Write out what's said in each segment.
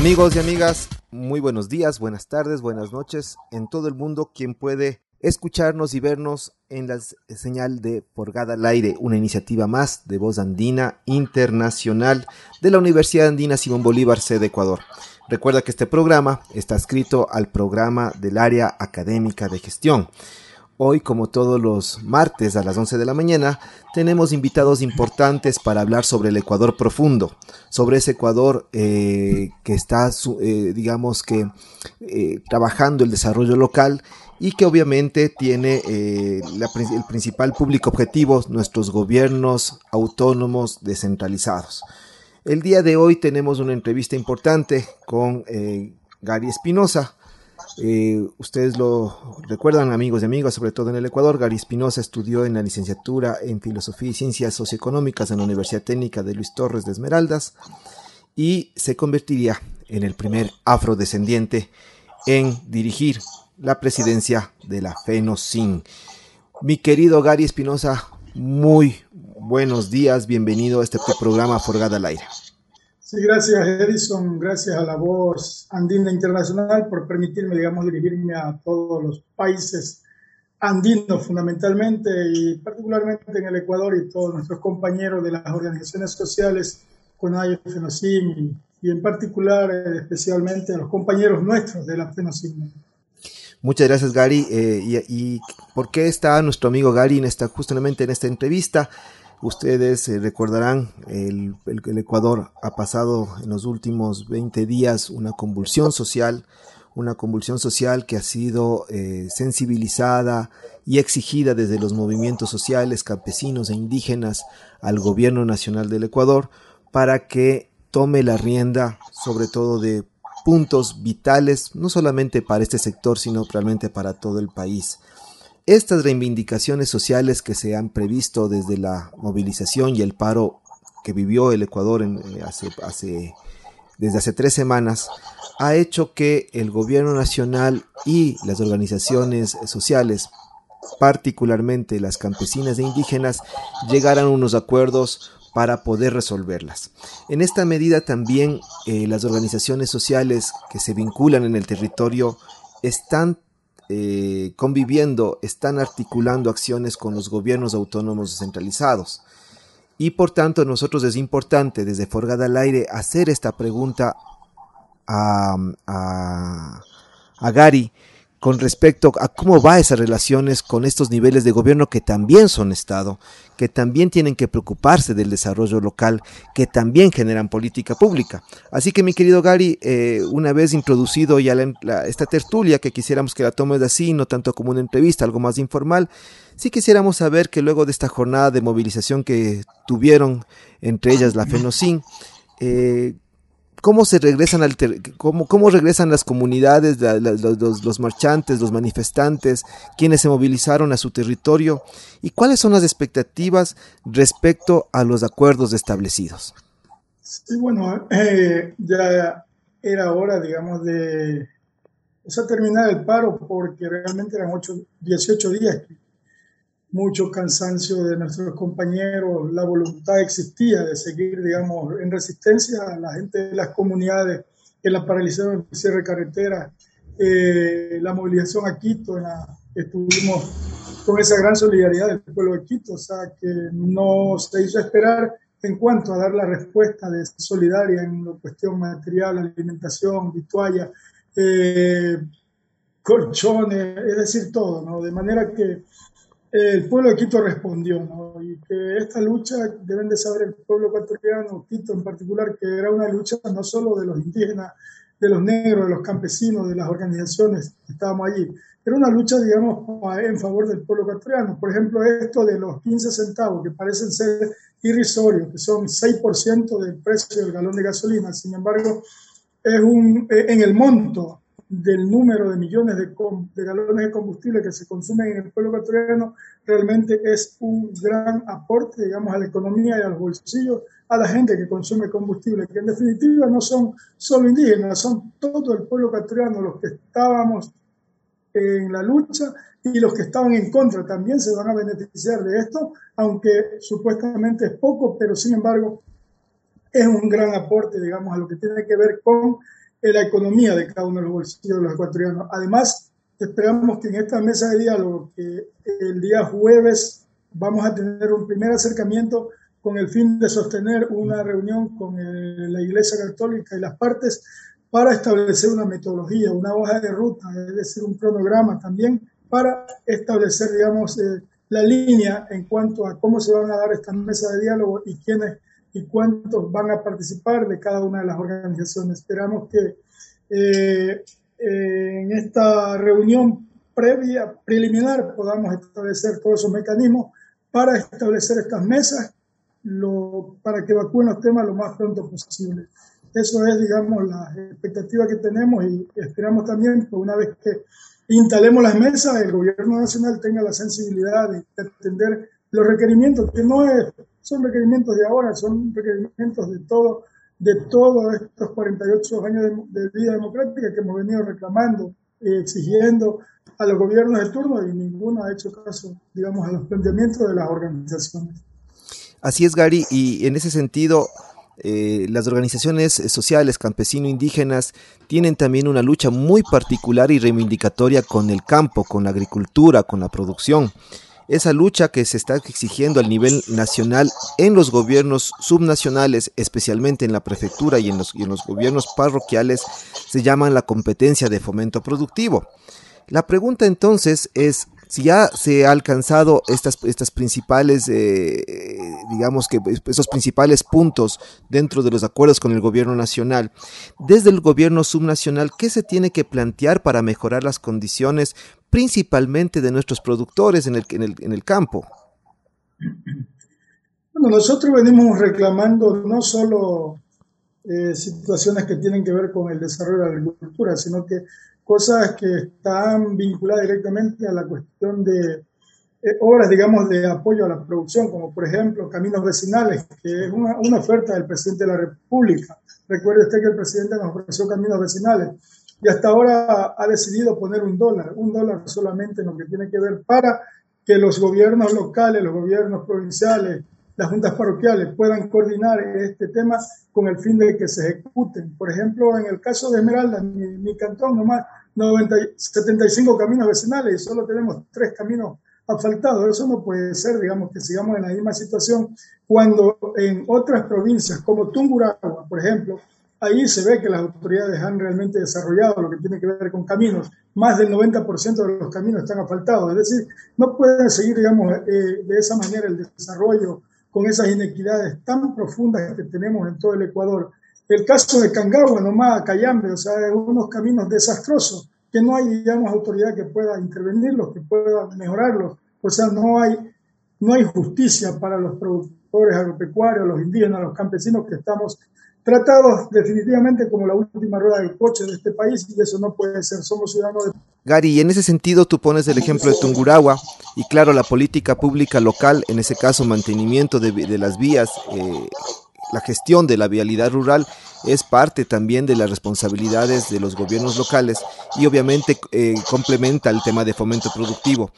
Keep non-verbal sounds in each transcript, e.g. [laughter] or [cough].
Amigos y amigas, muy buenos días, buenas tardes, buenas noches en todo el mundo quien puede escucharnos y vernos en la señal de Porgada al Aire, una iniciativa más de Voz Andina Internacional de la Universidad Andina Simón Bolívar, sede Ecuador. Recuerda que este programa está escrito al programa del área académica de gestión. Hoy, como todos los martes a las 11 de la mañana, tenemos invitados importantes para hablar sobre el Ecuador profundo, sobre ese Ecuador eh, que está, eh, digamos que, eh, trabajando el desarrollo local y que obviamente tiene el principal público objetivo, nuestros gobiernos autónomos descentralizados. El día de hoy tenemos una entrevista importante con Gary Espinosa, eh, ustedes lo recuerdan, amigos y amigas, sobre todo en el Ecuador. Gary Espinosa estudió en la licenciatura en Filosofía y Ciencias Socioeconómicas en la Universidad Técnica de Luis Torres de Esmeraldas y se convertiría en el primer afrodescendiente en dirigir la presidencia de la FENOCIN. Mi querido Gary Espinosa, muy buenos días, bienvenido a este programa Forgada al Aire. Sí, gracias Edison, gracias a la voz andina internacional por permitirme, digamos, dirigirme a todos los países andinos fundamentalmente y particularmente en el Ecuador y todos nuestros compañeros de las organizaciones sociales, CONAIE, FENOCIM y en particular, eh, especialmente a los compañeros nuestros de la FENOCIM. Muchas gracias Gary. Eh, y, y, por qué está nuestro amigo Gary en esta, justamente en esta entrevista? Ustedes eh, recordarán, el, el, Ecuador ha pasado en los últimos 20 días una convulsión social, una convulsión social que ha sido eh, sensibilizada y exigida desde los movimientos sociales, campesinos e indígenas al gobierno nacional del Ecuador para que tome la rienda sobre todo de puntos vitales, no solamente para este sector, sino realmente para todo el país. Estas reivindicaciones sociales que se han previsto desde la movilización y el paro que vivió el Ecuador eh, desde hace tres semanas ha hecho que el gobierno nacional y las organizaciones sociales, particularmente las campesinas e indígenas, llegaran a unos acuerdos para poder resolverlas. En esta medida también eh, las organizaciones sociales que se vinculan en el territorio están eh, conviviendo, están articulando acciones con los gobiernos autónomos descentralizados. Y por tanto, nosotros es importante desde Forgada al Aire hacer esta pregunta a, a, a Gary con respecto a cómo va esas relaciones con estos niveles de gobierno que también son Estado, que también tienen que preocuparse del desarrollo local, que también generan política pública. Así que mi querido Gary, eh, una vez introducido ya esta tertulia, que quisiéramos que la tomes así, no tanto como una entrevista, algo más informal, sí quisiéramos saber que luego de esta jornada de movilización que tuvieron, entre ellas la FENOCIN, eh, cómo se regresan al cómo, cómo regresan las comunidades, los, los, marchantes, los manifestantes, quienes se movilizaron a su territorio y cuáles son las expectativas respecto a los acuerdos establecidos. Sí, bueno, eh, ya era hora, digamos, de o terminar el paro porque realmente eran 8, 18 días mucho cansancio de nuestros compañeros, la voluntad existía de seguir, digamos, en resistencia, la gente de las comunidades que la paralizaron el cierre de carretera, eh, la movilización a Quito, estuvimos con esa gran solidaridad del pueblo de Quito, o sea, que no se hizo esperar en cuanto a dar la respuesta de solidaria en la cuestión material, alimentación, vitualla, eh, colchones, es decir, todo, ¿no? De manera que el pueblo de Quito respondió, ¿no? Y que esta lucha, deben de saber el pueblo ecuatoriano, Quito en particular, que era una lucha no solo de los indígenas, de los negros, de los campesinos, de las organizaciones que estábamos allí, era una lucha, digamos, en favor del pueblo ecuatoriano. Por ejemplo, esto de los 15 centavos, que parecen ser irrisorios, que son 6% del precio del galón de gasolina, sin embargo, es un, en el monto del número de millones de, galones de combustible que se consumen en el pueblo ecuatoriano realmente es un gran aporte, digamos, a la economía y a los bolsillos a la gente que consume combustible, que en definitiva no son solo indígenas, son todo el pueblo ecuatoriano los que estábamos en la lucha y los que estaban en contra también se van a beneficiar de esto, aunque supuestamente es poco, pero sin embargo es un gran aporte, digamos, a lo que tiene que ver con la economía de cada uno de los bolsillos de los ecuatorianos. Además, esperamos que en esta mesa de diálogo, que el día jueves vamos a tener un primer acercamiento con el fin de sostener una reunión con la Iglesia Católica y las partes para establecer una metodología, una hoja de ruta, es decir, un cronograma también para establecer, digamos, eh, la línea en cuanto a cómo se van a dar estas mesas de diálogo y quiénes y cuántos van a participar de cada una de las organizaciones. Esperamos que eh, eh, en esta reunión previa, preliminar, podamos establecer todos esos mecanismos para establecer estas mesas, lo, para que evacúen los temas lo más pronto posible. Eso es, digamos, la expectativa que tenemos y esperamos también que una vez que instalemos las mesas, el gobierno nacional tenga la sensibilidad de atender los requerimientos, que no es son requerimientos de ahora, son requerimientos de todo, de todos estos 48 años de, vida democrática que hemos venido reclamando, y exigiendo a los gobiernos de turno y ninguno ha hecho caso, digamos, a los planteamientos de las organizaciones. Así es, Gary, y en ese sentido, eh, las organizaciones sociales campesino-indígenas tienen también una lucha muy particular y reivindicatoria con el campo, con la agricultura, con la producción esa lucha que se está exigiendo al nivel nacional en los gobiernos subnacionales, especialmente en la prefectura y en los, y en los gobiernos parroquiales, se llama la competencia de fomento productivo. La pregunta entonces es, si ya se ha alcanzado estas, estas principales, eh, digamos que esos principales puntos dentro de los acuerdos con el gobierno nacional, desde el gobierno subnacional, ¿qué se tiene que plantear para mejorar las condiciones principalmente de nuestros productores en el, en el, en el campo? Bueno, nosotros venimos reclamando no solo eh, situaciones que tienen que ver con el desarrollo de la agricultura, sino que cosas que están vinculadas directamente a la cuestión de eh, obras, digamos, de apoyo a la producción, como por ejemplo caminos vecinales, que es una, una, oferta del presidente de la República. Recuerde usted que el presidente nos ofreció caminos vecinales y hasta ahora ha decidido poner un dólar, un dólar solamente en lo que tiene que ver para que los gobiernos locales, los gobiernos provinciales, las juntas parroquiales puedan coordinar este tema con el fin de que se ejecuten. Por ejemplo, en el caso de Esmeralda, mi, mi cantón, nomás 90, 75 caminos vecinales y solo tenemos tres caminos asfaltados. Eso no puede ser, digamos, que sigamos en la misma situación cuando en otras provincias como Tungurahua, por ejemplo, ahí se ve que las autoridades han realmente desarrollado lo que tiene que ver con caminos. Más del 90% de los caminos están asfaltados. Es decir, no pueden seguir, digamos, eh, de esa manera el desarrollo con esas inequidades tan profundas que tenemos en todo el Ecuador el caso de Cangagua, nomás Cayambe, o sea, unos caminos desastrosos que no hay, digamos, autoridad que pueda intervenirlos, que pueda mejorarlos. O sea, no hay, no hay justicia para los productores agropecuarios, los indígenas, los campesinos que estamos tratados definitivamente como la última rueda del coche de este país y eso no puede ser, somos ciudadanos de... Gary, en ese sentido tú pones el ejemplo de Tungurahua y claro, la política pública local, en ese caso mantenimiento de, de las vías, eh, la gestión de la vialidad rural es parte también de las responsabilidades de los gobiernos locales y obviamente eh, complementa el tema de fomento productivo.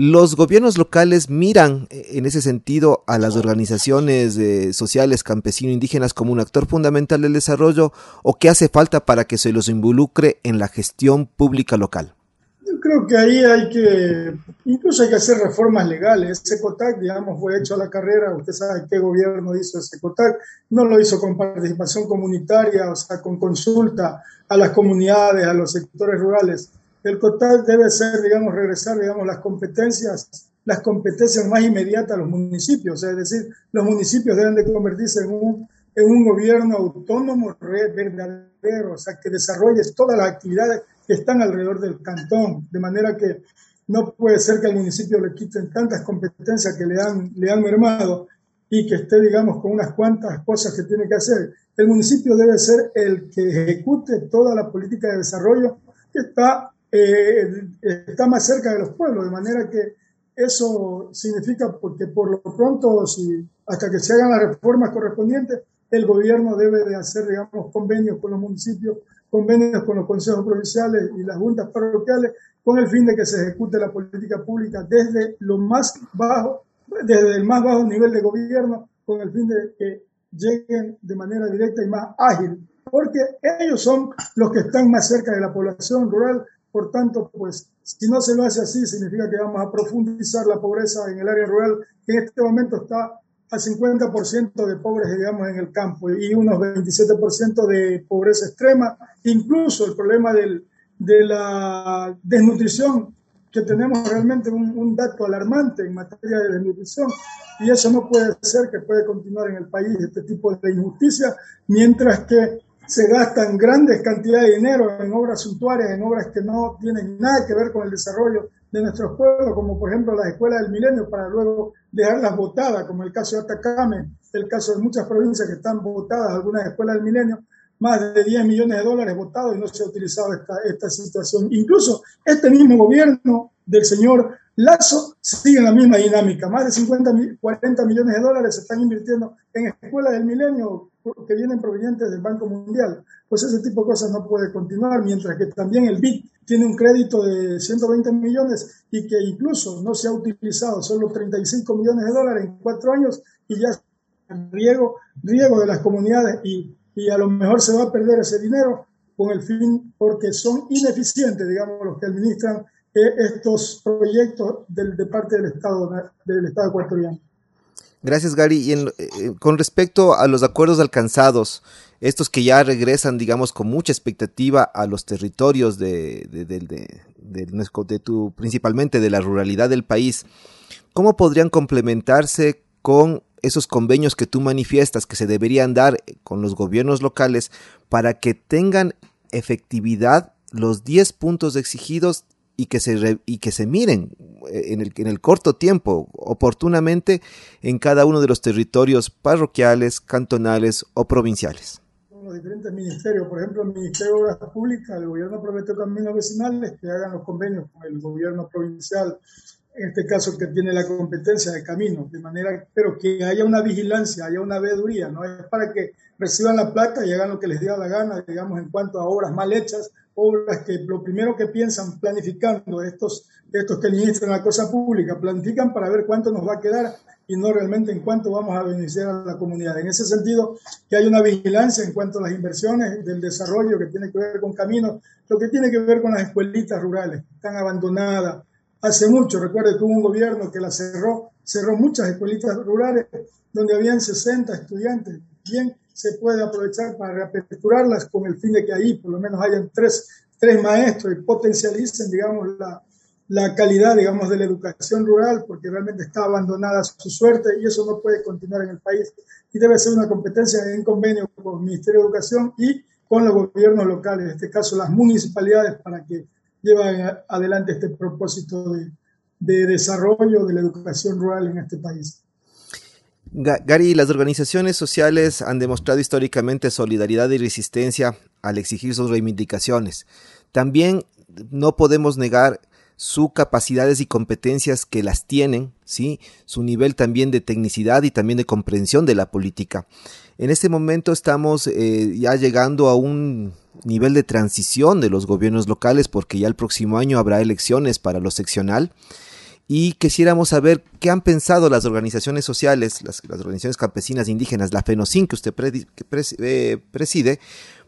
Los gobiernos locales miran eh, en ese sentido a las organizaciones eh, sociales campesino-indígenas como un actor fundamental del desarrollo o qué hace falta para que se los involucre en la gestión pública local. Creo que ahí hay que, incluso hay que hacer reformas legales. Ese COTAC, digamos, fue hecho a la carrera, usted sabe qué gobierno hizo ese COTAC, no lo hizo con participación comunitaria, o sea, con consulta a las comunidades, a los sectores rurales. El COTAC debe ser, digamos, regresar, digamos, las competencias, las competencias más inmediatas a los municipios, es decir, los municipios deben de convertirse en un, en un gobierno autónomo verdadero, o sea, que desarrolle todas las actividades que están alrededor del cantón, de manera que no puede ser que al municipio le quiten tantas competencias que le han, le han mermado y que esté, digamos, con unas cuantas cosas que tiene que hacer. El municipio debe ser el que ejecute toda la política de desarrollo que está, eh, está más cerca de los pueblos, de manera que eso significa porque por lo pronto, si, hasta que se hagan las reformas correspondientes, el gobierno debe de hacer, digamos, convenios con los municipios convenios con los consejos provinciales y las juntas parroquiales con el fin de que se ejecute la política pública desde lo más bajo, desde el más bajo nivel de gobierno, con el fin de que lleguen de manera directa y más ágil, porque ellos son los que están más cerca de la población rural, por tanto, pues si no se lo hace así, significa que vamos a profundizar la pobreza en el área rural, que en este momento está al 50% de pobres, digamos, en el campo y unos 27% de pobreza extrema. Incluso el problema del, de la desnutrición, que tenemos realmente un, un, dato alarmante en materia de desnutrición. Y eso no puede ser que puede continuar en el país este tipo de injusticia, mientras que se gastan grandes cantidades de dinero en obras suntuarias, en obras que no tienen nada que ver con el desarrollo de nuestros pueblos, como por ejemplo las escuelas del milenio, para luego dejarlas botadas, como el caso de Atacame, el caso de muchas provincias que están votadas, algunas escuelas del milenio, más de 10 millones de dólares votados y no se ha utilizado esta, esta situación. Incluso este mismo gobierno del señor Lazo sigue en la misma dinámica. Más de 50, 40 millones de dólares se están invirtiendo en escuelas del milenio que vienen provenientes del Banco Mundial. Pues ese tipo de cosas no puede continuar, mientras que también el BID tiene un crédito de 120 millones y que incluso no se ha utilizado solo 35 millones de dólares en cuatro años y ya riego, riego de las comunidades y, y a lo mejor se va a perder ese dinero con el fin, porque son ineficientes, digamos, los que administran estos proyectos del, de parte del Estado, del Estado ecuatoriano. Gracias, Gary. Y en, eh, con respecto a los acuerdos alcanzados, estos que ya regresan, digamos, con mucha expectativa a los territorios de, de, de, de, tu, principalmente de la ruralidad del país, ¿cómo podrían complementarse con esos convenios que tú manifiestas que se deberían dar con los gobiernos locales para que tengan efectividad los 10 puntos exigidos y que se, y que se miren eh, en el, en el corto tiempo, oportunamente, en cada uno de los territorios parroquiales, cantonales o provinciales. Los diferentes ministerios, por ejemplo, el Ministerio de Obras Públicas, el gobierno prometió caminos vecinales que hagan los convenios con el gobierno provincial, en este caso que tiene la competencia de caminos, de manera, pero que haya una vigilancia, haya una veeduría, no es para que reciban la plata y hagan lo que les dé la gana, digamos, en cuanto a obras mal hechas obras que lo primero que piensan planificando estos, estos que administran la cosa pública, planifican para ver cuánto nos va a quedar y no realmente en cuánto vamos a beneficiar a la comunidad. En ese sentido, que hay una vigilancia en cuanto a las inversiones del desarrollo que tiene que ver con caminos, lo que tiene que ver con las escuelitas rurales, están abandonadas. Hace mucho, recuerde que hubo un gobierno que la cerró, cerró muchas escuelitas rurales donde habían 60 estudiantes. Bien, se puede aprovechar para reaperturarlas con el fin de que ahí por lo menos hayan tres, tres maestros y potencialicen, digamos, la, la calidad, digamos, de la educación rural, porque realmente está abandonada su suerte y eso no puede continuar en el país. Y debe ser una competencia en convenio con el Ministerio de Educación y con los gobiernos locales, en este caso las municipalidades, para que lleven adelante este propósito de, de desarrollo de la educación rural en este país. Gary, las organizaciones sociales han demostrado históricamente solidaridad y resistencia al exigir sus reivindicaciones. También no podemos negar sus capacidades y competencias que las tienen, ¿sí? su nivel también de tecnicidad y también de comprensión de la política. En este momento estamos eh, ya llegando a un nivel de transición de los gobiernos locales porque ya el próximo año habrá elecciones para lo seccional y quisiéramos saber qué han pensado las organizaciones sociales, las, organizaciones campesinas indígenas, la FENOCIN que usted eh, preside,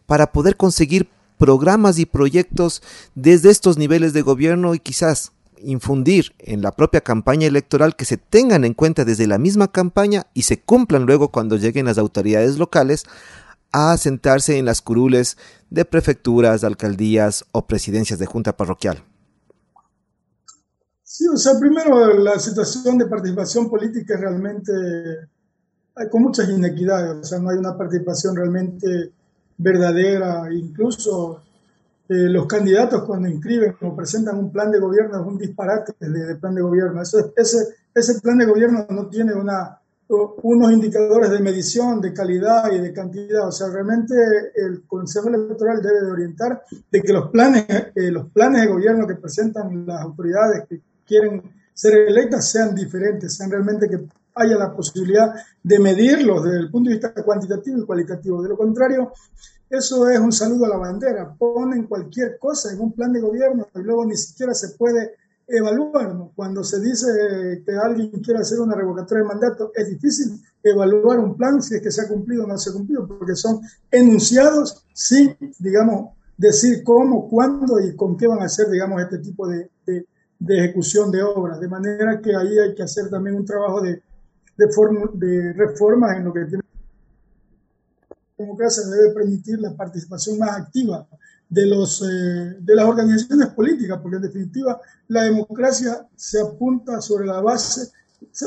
para poder conseguir programas y proyectos desde estos niveles de gobierno y quizás infundir en la propia campaña electoral que se tengan en cuenta desde la misma campaña y se cumplan luego cuando lleguen las autoridades locales a sentarse en las curules de prefecturas, alcaldías o presidencias de junta parroquial. Sí, o sea, primero la situación de participación política es realmente hay con muchas inequidades, o sea, no hay una participación realmente verdadera, incluso eh, los candidatos cuando inscriben o presentan un plan de gobierno es un disparate de, plan de gobierno. Eso, ese, ese plan de gobierno no tiene una, unos indicadores de medición, de calidad y de cantidad. O sea, realmente el Consejo Electoral debe de orientar de que los planes, eh, los planes de gobierno que presentan las autoridades que quieren ser electas sean diferentes, sean realmente que haya la posibilidad de medirlos desde el punto de vista cuantitativo y cualitativo. De lo contrario, eso es un saludo a la bandera. Ponen cualquier cosa en un plan de gobierno y luego ni siquiera se puede evaluar. Cuando se dice que alguien quiere hacer una revocatoria de mandato, es difícil evaluar un plan si es que se ha cumplido o no se ha cumplido, porque son enunciados sin, digamos, decir cómo, cuándo y con qué van a hacer, digamos, este tipo de, de, ejecución de obras. De manera que ahí hay que hacer también un trabajo de, de, de reforma en lo que tiene democracia debe permitir la participación más activa de, los, eh, de las organizaciones políticas, porque en definitiva la democracia se apunta sobre la base,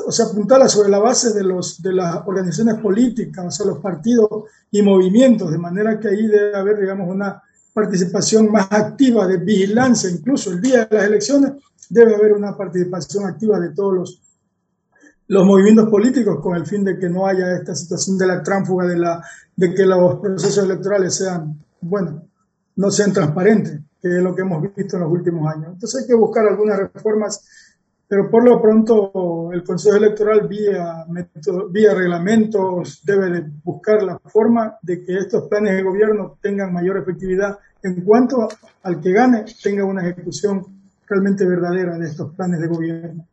o se apuntala sobre la base de, los, de las organizaciones políticas, o sea, los partidos y movimientos, de manera que ahí debe haber, digamos, una participación más activa de vigilancia, incluso el día de las elecciones debe haber una participación activa de todos los los movimientos políticos con el fin de que no haya esta situación de la tránfuga, de, la, de que los procesos electorales sean, bueno, no sean transparentes, que es lo que hemos visto en los últimos años. Entonces hay que buscar algunas reformas, pero por lo pronto el Consejo Electoral vía, vía reglamentos debe de buscar la forma de que estos planes de gobierno tengan mayor efectividad en cuanto al que gane tenga una ejecución realmente estos planes de gobierno.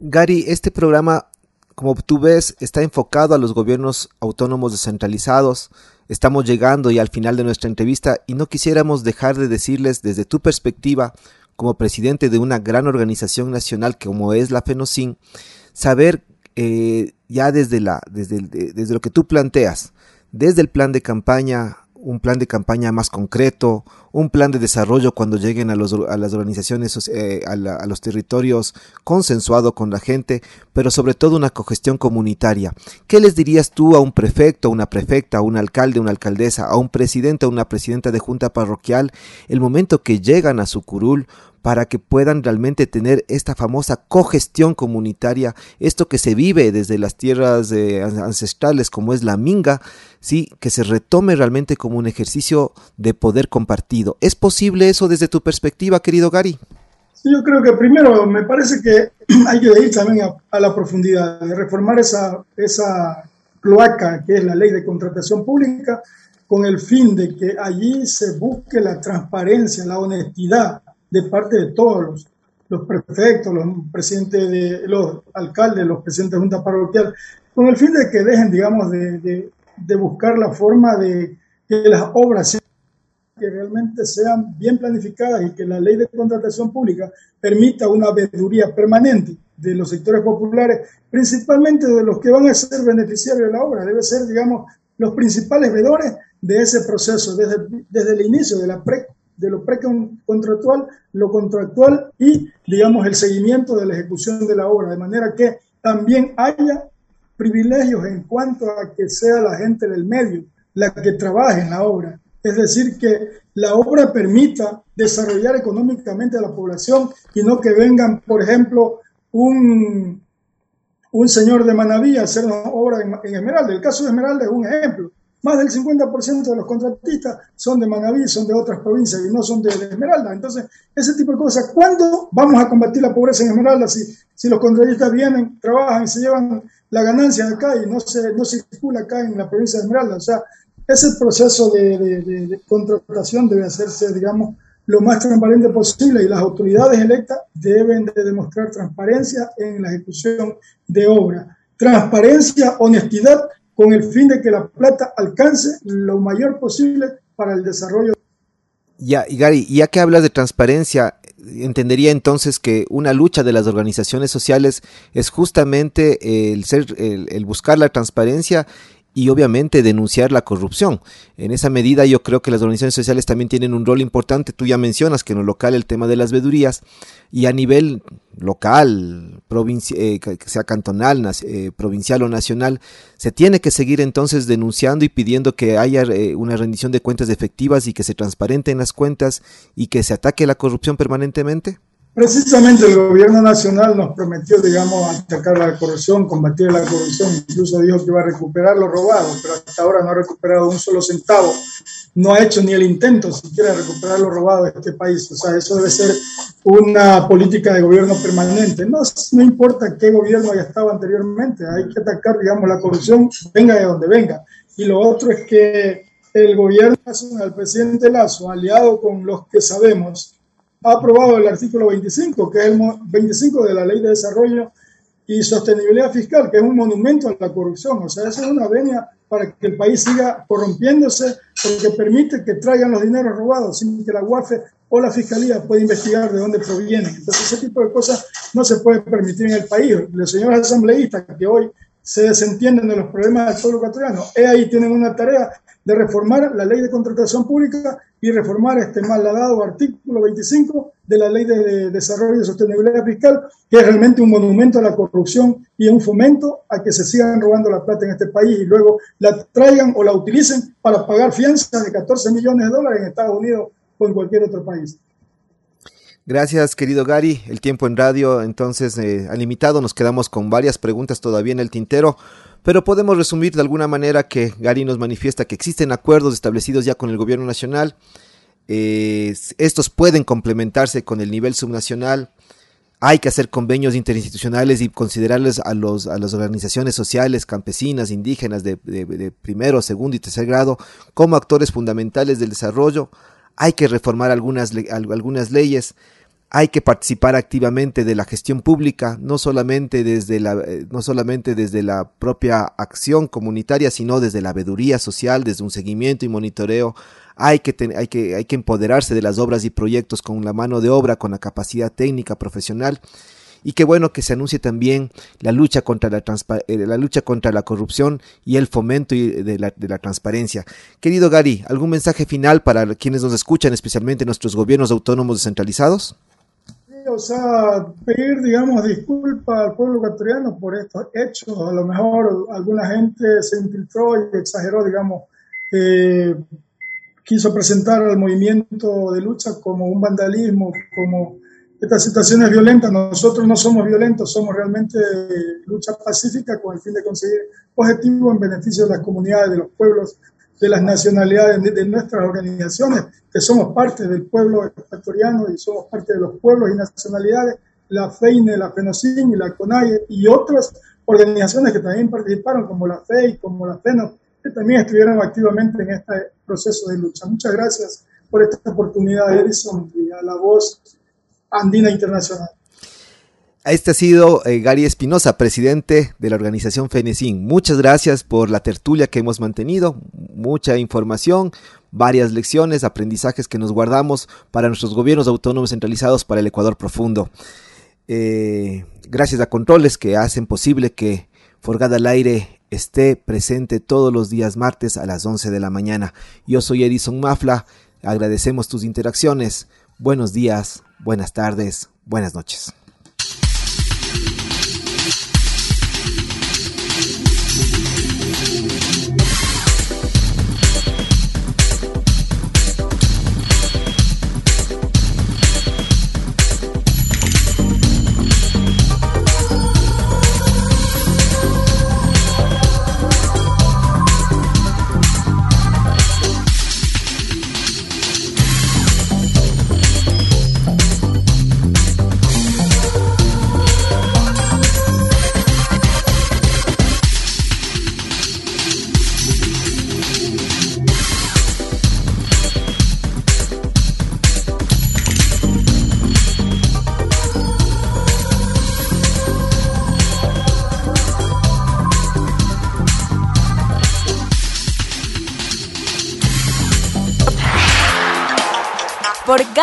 Gary, este programa, como tú ves, está enfocado a los gobiernos autónomos descentralizados. Estamos llegando y al final de nuestra entrevista y no quisiéramos dejar de decirles desde tu perspectiva, como presidente de una gran organización nacional como es la FENOCIN, saber eh, ya desde, la, desde lo que tú planteas, desde el plan de campaña un plan de campaña más concreto, un plan de desarrollo cuando lleguen a, los, a las organizaciones, eh, a, los territorios consensuado con la gente, pero sobre todo una cogestión comunitaria. ¿Qué les dirías tú a un prefecto, a una prefecta, a un alcalde, una alcaldesa, a un presidente, a una presidenta de junta parroquial, el momento que llegan a su curul para que puedan realmente tener esta famosa cogestión comunitaria, esto que se vive desde las tierras eh, ancestrales como es la minga, sí, que se retome realmente como un ejercicio de poder compartido. ¿Es posible eso desde tu perspectiva, querido Gary? Sí, yo creo que primero me parece que [clears throat] hay que ir también a, la profundidad, de reformar esa, esa cloaca que es la ley de contratación pública con el fin de que allí se busque la transparencia, la honestidad, de parte de todos los, prefectos, los presidentes de los alcaldes, los presidentes de junta parroquial, con el fin de que dejen, digamos, de, buscar la forma de que las obras que realmente sean bien planificadas y que la ley de contratación pública permita una veeduría permanente de los sectores populares, principalmente de los que van a ser beneficiarios de la obra. Debe ser, digamos, los principales veedores de ese proceso, desde, desde el inicio de la pre de lo precontractual, lo contractual y, digamos, el seguimiento de la ejecución de la obra, de manera que también haya privilegios en cuanto a que sea la gente del medio la que trabaje en la obra. Es decir, que la obra permita desarrollar económicamente a la población y no que vengan, por ejemplo, un, un señor de Manaví a hacer una obra en, en Esmeralda. El caso de Esmeralda es un ejemplo. Más del 50% de los contratistas son de Manaví, son de otras provincias y no son de, Esmeralda. Entonces, ese tipo de cosas, ¿cuándo vamos a combatir la pobreza en Esmeralda si, si los contratistas vienen, trabajan y se llevan la ganancia acá y no se no circula acá en la provincia de Esmeralda? O sea, ese proceso de, de contratación debe hacerse, digamos, lo más transparente posible y las autoridades electas deben de demostrar transparencia en la ejecución de obra. Transparencia, honestidad con el fin de que la plata alcance lo mayor posible para el desarrollo. Ya, y Gary, ya que hablas de transparencia, entendería entonces que una lucha de las organizaciones sociales es justamente el ser, el buscar la transparencia y obviamente denunciar la corrupción. En esa medida yo creo que las organizaciones sociales también tienen un rol importante. Tú ya mencionas que en lo local el tema de las vedurías y a nivel local, eh, sea cantonal, eh, provincial o nacional, se tiene que seguir entonces denunciando y pidiendo que haya eh, una rendición de cuentas efectivas y que se transparenten las cuentas y que se ataque la corrupción permanentemente. Precisamente el gobierno nacional nos prometió, digamos, atacar la corrupción, combatir la corrupción, incluso dijo que iba a recuperar lo robado, pero hasta ahora no ha recuperado un solo centavo, no ha hecho ni el intento siquiera de recuperar lo robado de este país. O sea, eso debe ser una política de gobierno permanente. No, no importa qué gobierno haya estado anteriormente, hay que atacar, digamos, la corrupción, venga de donde venga. Y lo otro es que el gobierno nacional, el presidente Lazo, aliado con los que sabemos, ha aprobado el artículo 25, que es el 25 de la Ley de Desarrollo y Sostenibilidad Fiscal, que es un monumento a la corrupción. O sea, eso es una venia para que el país siga corrompiéndose, porque permite que traigan los dineros robados sin que la UAFE o la Fiscalía pueda investigar de dónde provienen. Entonces, ese tipo de cosas no se puede permitir en el país. Los señores asambleístas que hoy se desentienden de los problemas del pueblo ecuatoriano, ahí tienen una tarea de reformar la ley de contratación pública y reformar este malhadado artículo 25 de la ley de, desarrollo y sostenibilidad fiscal, que es realmente un monumento a la corrupción y un fomento a que se sigan robando la plata en este país y luego la traigan o la utilicen para pagar fianzas de 14 millones de dólares en Estados Unidos o en cualquier otro país. Gracias, querido Gary. El tiempo en radio entonces eh, ha limitado. Nos quedamos con varias preguntas todavía en el tintero. Pero podemos resumir de alguna manera que Gary nos manifiesta que existen acuerdos establecidos ya con el gobierno nacional. estos pueden complementarse con el nivel subnacional. Hay que hacer convenios interinstitucionales y considerarles a, los, a las organizaciones sociales, campesinas, indígenas de, de primero, segundo y tercer grado como actores fundamentales del desarrollo. Hay que reformar algunas, algunas leyes hay que participar activamente de la gestión pública, no solamente desde la, eh, no solamente desde la propia acción comunitaria, sino desde la veeduría social, desde un seguimiento y monitoreo. Hay que, hay, que, hay que empoderarse de las obras y proyectos con la mano de obra, con la capacidad técnica profesional. Y qué bueno que se anuncie también la lucha contra la, eh, la, lucha contra la corrupción y el fomento de la, de la transparencia. Querido Gary, ¿algún mensaje final para quienes nos escuchan, especialmente nuestros gobiernos autónomos descentralizados? o sea, pedir, digamos, disculpas al pueblo ecuatoriano por estos hechos. A lo mejor alguna gente se infiltró y exageró, digamos, eh, quiso presentar al movimiento de lucha como un vandalismo, como estas situaciones violentas. Nosotros no somos violentos, somos realmente lucha pacífica con el fin de conseguir objetivos en beneficio de las comunidades, de los pueblos de las nacionalidades de, nuestras organizaciones, que somos parte del pueblo ecuatoriano y somos parte de los pueblos y nacionalidades, la FEINE, la FENOCIN y la CONAIE y otras organizaciones que también participaron, como la FEI, como la FENO, que también estuvieron activamente en este proceso de lucha. Muchas gracias por esta oportunidad, Edison, y a la voz andina internacional. Este ha sido eh, Gary Espinosa, presidente de la organización FENECIN. Muchas gracias por la tertulia que hemos mantenido, mucha información, varias lecciones, aprendizajes que nos guardamos para nuestros gobiernos autónomos centralizados para el Ecuador profundo. Eh, gracias a controles que hacen posible que Forgada al Aire esté presente todos los días martes a las 11 de la mañana. Yo soy Edison Mafla, agradecemos tus interacciones. Buenos días, buenas tardes, buenas noches.